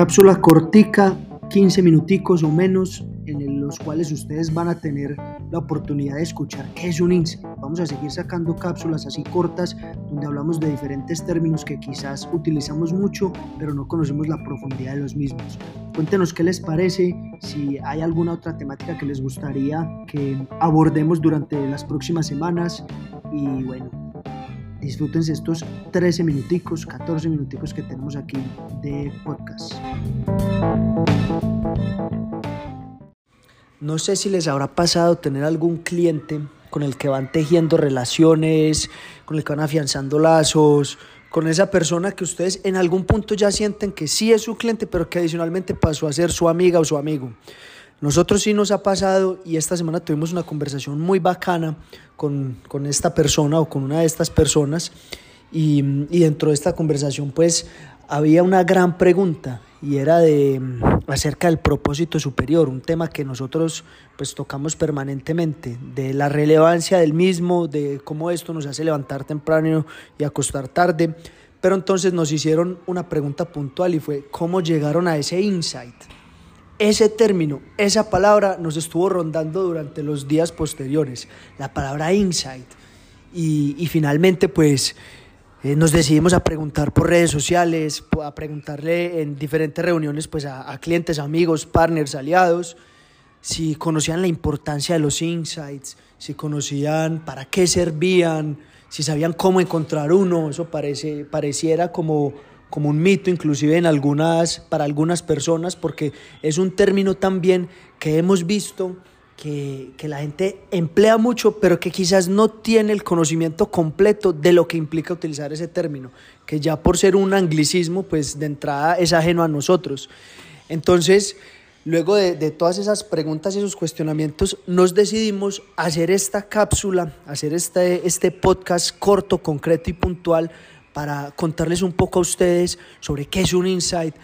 Cápsula cortica, 15 minuticos o menos, en los cuales ustedes van a tener la oportunidad de escuchar qué es un insight. Vamos a seguir sacando cápsulas así cortas donde hablamos de diferentes términos que quizás utilizamos mucho, pero no conocemos la profundidad de los mismos. Cuéntenos qué les parece, si hay alguna otra temática que les gustaría que abordemos durante las próximas semanas y bueno, disfrútense estos 13 minuticos, 14 minuticos que tenemos aquí de podcast. No sé si les habrá pasado tener algún cliente con el que van tejiendo relaciones, con el que van afianzando lazos, con esa persona que ustedes en algún punto ya sienten que sí es su cliente, pero que adicionalmente pasó a ser su amiga o su amigo. Nosotros sí nos ha pasado y esta semana tuvimos una conversación muy bacana con, con esta persona o con una de estas personas y, y, dentro de esta conversación pues había una gran pregunta y era de acerca del propósito superior, un tema que nosotros pues tocamos permanentemente, de la relevancia del mismo, de cómo esto nos hace levantar temprano y acostar tarde, pero entonces nos hicieron una pregunta puntual y fue cómo llegaron a ese insight ese término, esa palabra nos estuvo rondando durante los días posteriores, la palabra insight. Y, finalmente pues eh, nos decidimos a preguntar por redes sociales, a preguntarle en diferentes reuniones pues a, a clientes, amigos, partners, aliados, si conocían la importancia de los insights, si conocían para qué servían, si sabían cómo encontrar uno, eso parece, pareciera como como un mito inclusive en algunas, para algunas personas, porque es un término también que hemos visto que, que, la gente emplea mucho, pero que quizás no tiene el conocimiento completo de lo que implica utilizar ese término, que ya por ser un anglicismo, pues de entrada es ajeno a nosotros. Entonces, luego de, de todas esas preguntas y esos cuestionamientos, nos decidimos hacer esta cápsula, hacer este, este podcast corto, concreto y puntual para contarles un poco a ustedes sobre qué es un insight,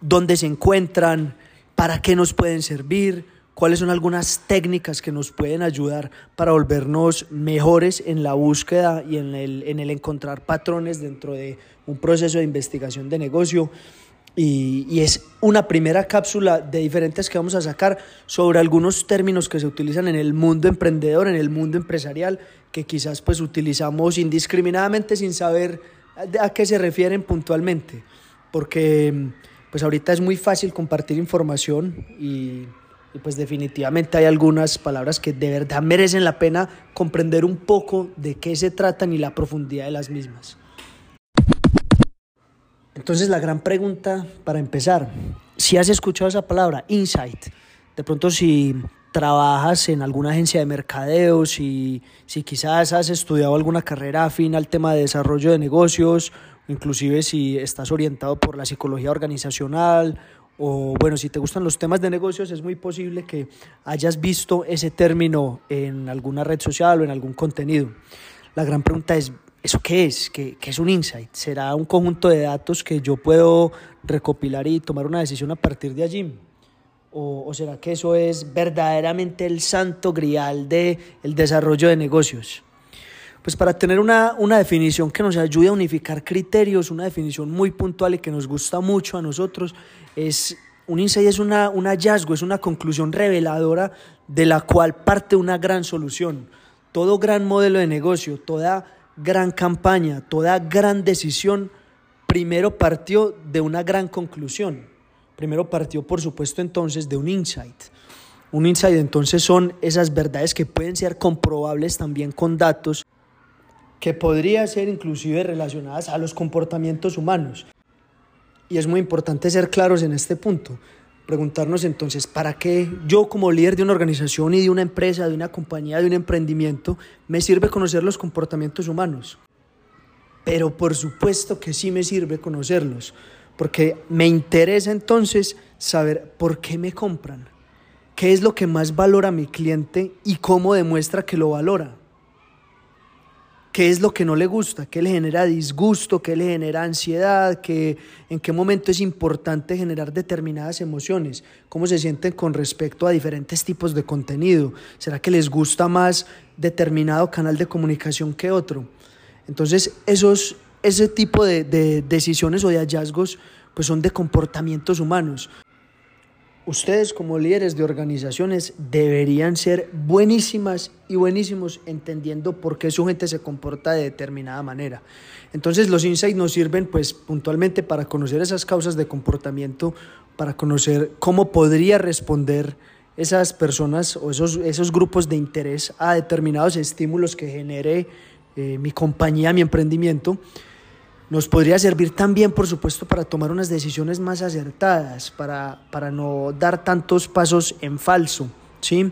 dónde se encuentran, para qué nos pueden servir, cuáles son algunas técnicas que nos pueden ayudar para volvernos mejores en la búsqueda y en el, en el encontrar patrones dentro de un proceso de investigación de negocio. Y, y, es una primera cápsula de diferentes que vamos a sacar sobre algunos términos que se utilizan en el mundo emprendedor, en el mundo empresarial, que quizás pues utilizamos indiscriminadamente sin saber a qué se refieren puntualmente, porque pues ahorita es muy fácil compartir información y, pues definitivamente hay algunas palabras que de verdad merecen la pena comprender un poco de qué se tratan y la profundidad de las mismas. Entonces la gran pregunta para empezar, si has escuchado esa palabra, insight, de pronto si trabajas en alguna agencia de mercadeo, si, si quizás has estudiado alguna carrera afín al tema de desarrollo de negocios, inclusive si estás orientado por la psicología organizacional o bueno, si te gustan los temas de negocios, es muy posible que hayas visto ese término en alguna red social o en algún contenido. La gran pregunta es, ¿eso qué es? ¿Qué, qué es un insight? ¿Será un conjunto de datos que yo puedo recopilar y tomar una decisión a partir de allí? ¿O, será que eso es verdaderamente el santo grial del el desarrollo de negocios? Pues para tener una, una definición que nos ayude a unificar criterios, una definición muy puntual y que nos gusta mucho a nosotros, es un insight es una, un hallazgo, es una conclusión reveladora de la cual parte una gran solución. Todo gran modelo de negocio, toda gran campaña, toda gran decisión, primero partió de una gran conclusión. Primero partió, por supuesto, entonces de un insight. Un insight entonces son esas verdades que pueden ser comprobables también con datos, que podrían ser inclusive relacionadas a los comportamientos humanos. Y es muy importante ser claros en este punto. Preguntarnos entonces, ¿para qué yo como líder de una organización y de una empresa, de una compañía, de un emprendimiento, me sirve conocer los comportamientos humanos? Pero por supuesto que sí me sirve conocerlos porque me interesa entonces saber por qué me compran, qué es lo que más valora mi cliente y cómo demuestra que lo valora. ¿Qué es lo que no le gusta? ¿Qué le genera disgusto? ¿Qué le genera ansiedad? ¿Qué, ¿En qué momento es importante generar determinadas emociones? ¿Cómo se sienten con respecto a diferentes tipos de contenido? ¿Será que les gusta más determinado canal de comunicación que otro? Entonces, esos, ese tipo de, decisiones o de hallazgos pues son de comportamientos humanos. Ustedes como líderes de organizaciones deberían ser buenísimas y buenísimos entendiendo por qué su gente se comporta de determinada manera. Entonces los insights nos sirven pues puntualmente para conocer esas causas de comportamiento, para conocer cómo podría responder esas personas o esos, esos grupos de interés a determinados estímulos que genere eh, mi compañía, mi emprendimiento nos podría servir también, por supuesto, para tomar unas decisiones más acertadas, para, para no dar tantos pasos en falso, ¿sí?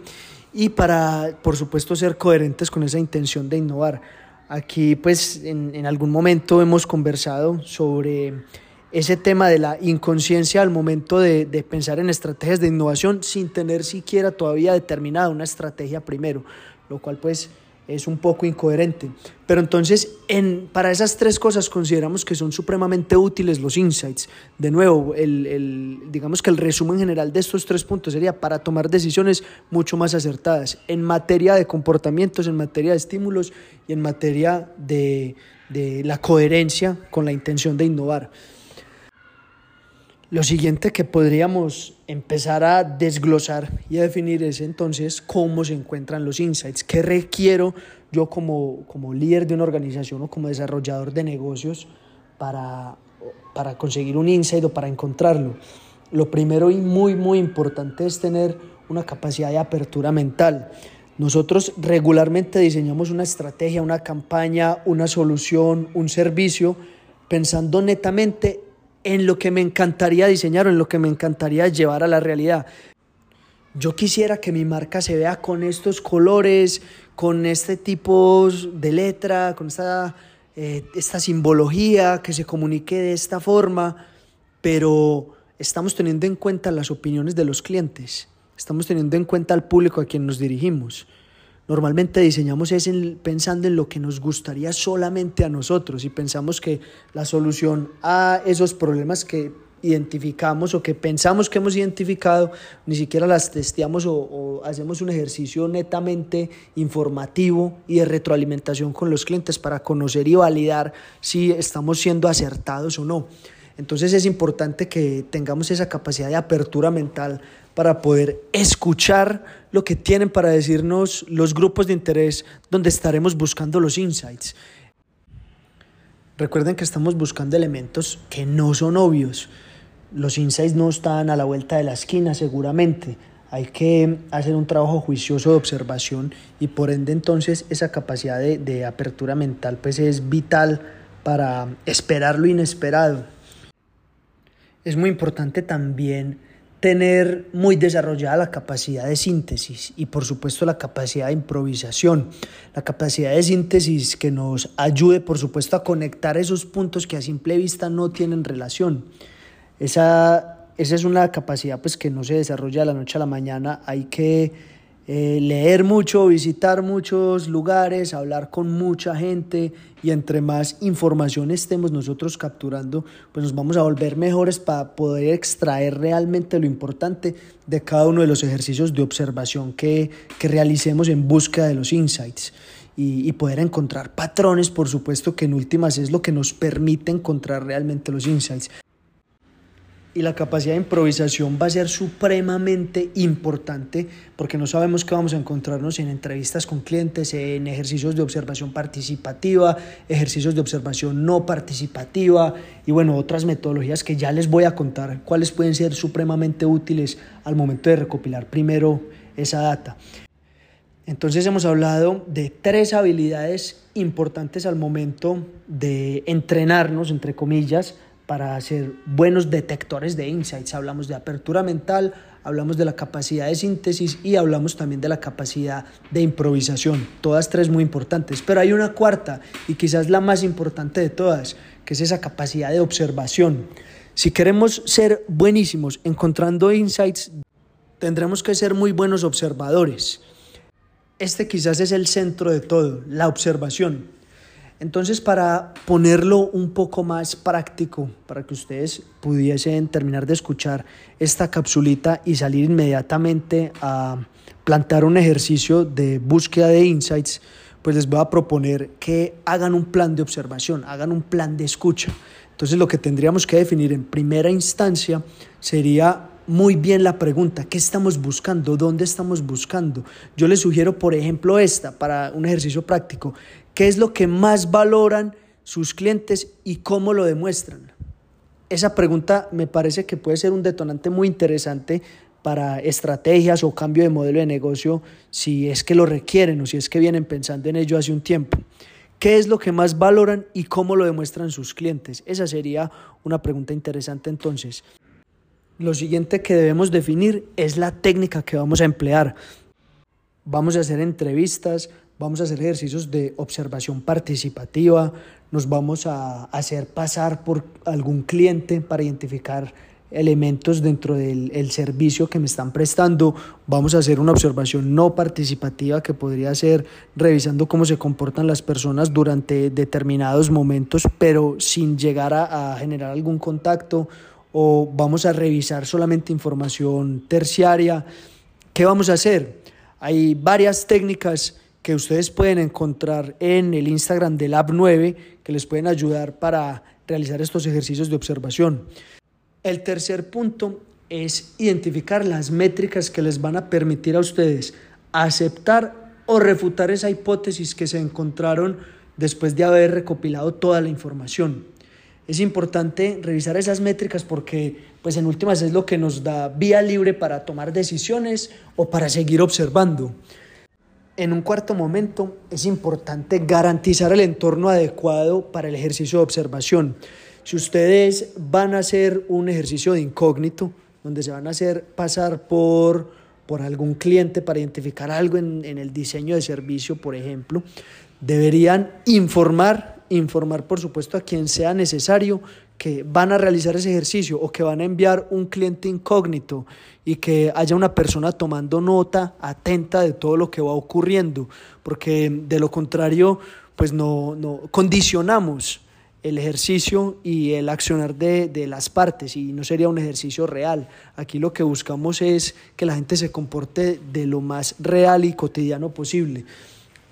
Y para, por supuesto, ser coherentes con esa intención de innovar. Aquí, pues, en, algún momento hemos conversado sobre ese tema de la inconsciencia al momento de, de, pensar en estrategias de innovación sin tener siquiera todavía determinada una estrategia primero, lo cual pues es un poco incoherente. Pero entonces, en, para esas tres cosas consideramos que son supremamente útiles los insights. De nuevo, el, el, digamos que el resumen general de estos tres puntos sería para tomar decisiones mucho más acertadas en materia de comportamientos, en materia de estímulos y en materia de, de la coherencia con la intención de innovar. Lo siguiente que podríamos empezar a desglosar y a definir es entonces cómo se encuentran los insights, qué requiero yo como, como líder de una organización o como desarrollador de negocios para, para conseguir un insight o para encontrarlo. Lo primero y muy, muy importante es tener una capacidad de apertura mental. Nosotros regularmente diseñamos una estrategia, una campaña, una solución, un servicio, pensando netamente en lo que me encantaría diseñar o en lo que me encantaría llevar a la realidad. Yo quisiera que mi marca se vea con estos colores, con este tipo de letra, con esta, eh, esta simbología, que se comunique de esta forma, pero estamos teniendo en cuenta las opiniones de los clientes, estamos teniendo en cuenta al público a quien nos dirigimos. Normalmente diseñamos es pensando en lo que nos gustaría solamente a nosotros y pensamos que la solución a esos problemas que identificamos o que pensamos que hemos identificado, ni siquiera las testeamos o, o, hacemos un ejercicio netamente informativo y de retroalimentación con los clientes para conocer y validar si estamos siendo acertados o no. Entonces es importante que tengamos esa capacidad de apertura mental para poder escuchar lo que tienen para decirnos los grupos de interés donde estaremos buscando los insights. Recuerden que estamos buscando elementos que no son obvios. Los insights no están a la vuelta de la esquina seguramente. Hay que hacer un trabajo juicioso de observación y por ende entonces esa capacidad de, de apertura mental pues es vital para esperar lo inesperado. Es muy importante también tener muy desarrollada la capacidad de síntesis y por supuesto la capacidad de improvisación, la capacidad de síntesis que nos ayude por supuesto a conectar esos puntos que a simple vista no tienen relación. Esa, esa es una capacidad pues que no se desarrolla de la noche a la mañana, hay que eh, leer mucho, visitar muchos lugares, hablar con mucha gente y entre más información estemos nosotros capturando, pues nos vamos a volver mejores para poder extraer realmente lo importante de cada uno de los ejercicios de observación que, que realicemos en búsqueda de los insights. Y, y, poder encontrar patrones, por supuesto, que en últimas es lo que nos permite encontrar realmente los insights y la capacidad de improvisación va a ser supremamente importante porque no sabemos qué vamos a encontrarnos en entrevistas con clientes, en ejercicios de observación participativa, ejercicios de observación no participativa y bueno, otras metodologías que ya les voy a contar cuáles pueden ser supremamente útiles al momento de recopilar primero esa data. Entonces hemos hablado de tres habilidades importantes al momento de entrenarnos, entre comillas, para ser buenos detectores de insights. Hablamos de apertura mental, hablamos de la capacidad de síntesis y hablamos también de la capacidad de improvisación. Todas tres muy importantes. Pero hay una cuarta y quizás la más importante de todas, que es esa capacidad de observación. Si queremos ser buenísimos encontrando insights, tendremos que ser muy buenos observadores. Este quizás es el centro de todo, la observación. Entonces, para ponerlo un poco más práctico, para que ustedes pudiesen terminar de escuchar esta capsulita y salir inmediatamente a plantar un ejercicio de búsqueda de insights, pues les voy a proponer que hagan un plan de observación, hagan un plan de escucha. Entonces lo que tendríamos que definir en primera instancia sería muy bien la pregunta, ¿qué estamos buscando? ¿Dónde estamos buscando? Yo les sugiero, por ejemplo, esta para un ejercicio práctico. ¿Qué es lo que más valoran sus clientes y cómo lo demuestran? Esa pregunta me parece que puede ser un detonante muy interesante para estrategias o cambio de modelo de negocio si es que lo requieren o si es que vienen pensando en ello hace un tiempo. ¿Qué es lo que más valoran y cómo lo demuestran sus clientes? Esa sería una pregunta interesante entonces. Lo siguiente que debemos definir es la técnica que vamos a emplear. Vamos a hacer entrevistas, vamos a hacer ejercicios de observación participativa, nos vamos a hacer pasar por algún cliente para identificar elementos dentro del servicio que me están prestando. Vamos a hacer una observación no participativa que podría ser revisando cómo se comportan las personas durante determinados momentos, pero sin llegar a, generar algún contacto o vamos a revisar solamente información terciaria. ¿Qué vamos a hacer? Hay varias técnicas que ustedes pueden encontrar en el Instagram del Lab 9 que les pueden ayudar para realizar estos ejercicios de observación. El tercer punto es identificar las métricas que les van a permitir a ustedes aceptar o refutar esa hipótesis que se encontraron después de haber recopilado toda la información es importante revisar esas métricas porque pues en últimas es lo que nos da vía libre para tomar decisiones o para seguir observando. En un cuarto momento es importante garantizar el entorno adecuado para el ejercicio de observación. Si ustedes van a hacer un ejercicio de incógnito, donde se van a hacer pasar por, por algún cliente para identificar algo en, en el diseño de servicio, por ejemplo, deberían informar informar por supuesto a quien sea necesario que van a realizar ese ejercicio o que van a enviar un cliente incógnito y que haya una persona tomando nota atenta de todo lo que va ocurriendo, porque de lo contrario, pues no, no condicionamos el ejercicio y el accionar de, de, las partes y no sería un ejercicio real. Aquí lo que buscamos es que la gente se comporte de lo más real y cotidiano posible.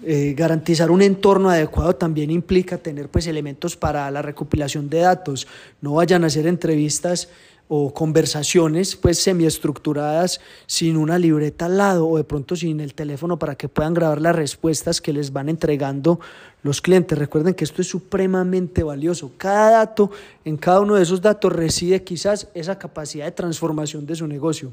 Eh, garantizar un entorno adecuado también implica tener pues elementos para la recopilación de datos. No vayan a hacer entrevistas o conversaciones pues semiestructuradas sin una libreta al lado o de pronto sin el teléfono para que puedan grabar las respuestas que les van entregando los clientes. Recuerden que esto es supremamente valioso. Cada dato, en cada uno de esos datos reside quizás esa capacidad de transformación de su negocio.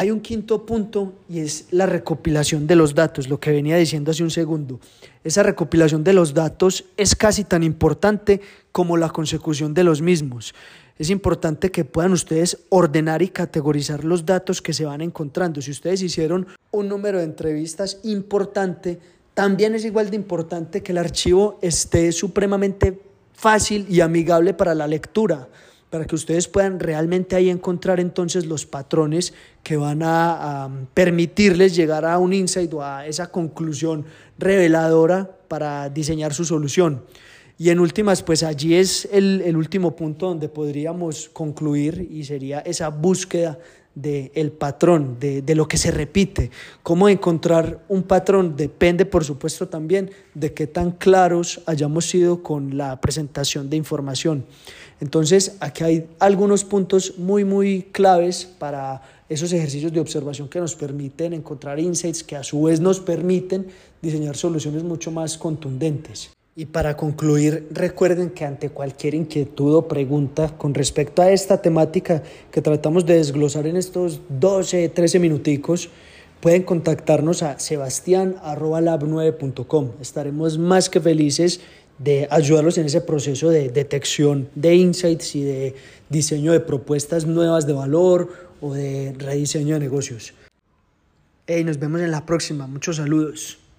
Hay un quinto punto y es la recopilación de los datos, lo que venía diciendo hace un segundo. Esa recopilación de los datos es casi tan importante como la consecución de los mismos. Es importante que puedan ustedes ordenar y categorizar los datos que se van encontrando. Si ustedes hicieron un número de entrevistas importante, también es igual de importante que el archivo esté supremamente fácil y amigable para la lectura para que ustedes puedan realmente ahí encontrar entonces los patrones que van a, permitirles llegar a un insight o a esa conclusión reveladora para diseñar su solución. Y en últimas, pues allí es el, último punto donde podríamos concluir y sería esa búsqueda del el patrón, de, de, lo que se repite. Cómo encontrar un patrón depende, por supuesto, también de qué tan claros hayamos sido con la presentación de información. Entonces, aquí hay algunos puntos muy, muy claves para esos ejercicios de observación que nos permiten encontrar insights que a su vez nos permiten diseñar soluciones mucho más contundentes. Y para concluir, recuerden que ante cualquier inquietud o pregunta con respecto a esta temática que tratamos de desglosar en estos 12, 13 minuticos, pueden contactarnos a sebastián.lab9.com. Estaremos más que felices de ayudarlos en ese proceso de detección de insights y de diseño de propuestas nuevas de valor o de rediseño de negocios. Hey, nos vemos en la próxima. Muchos saludos.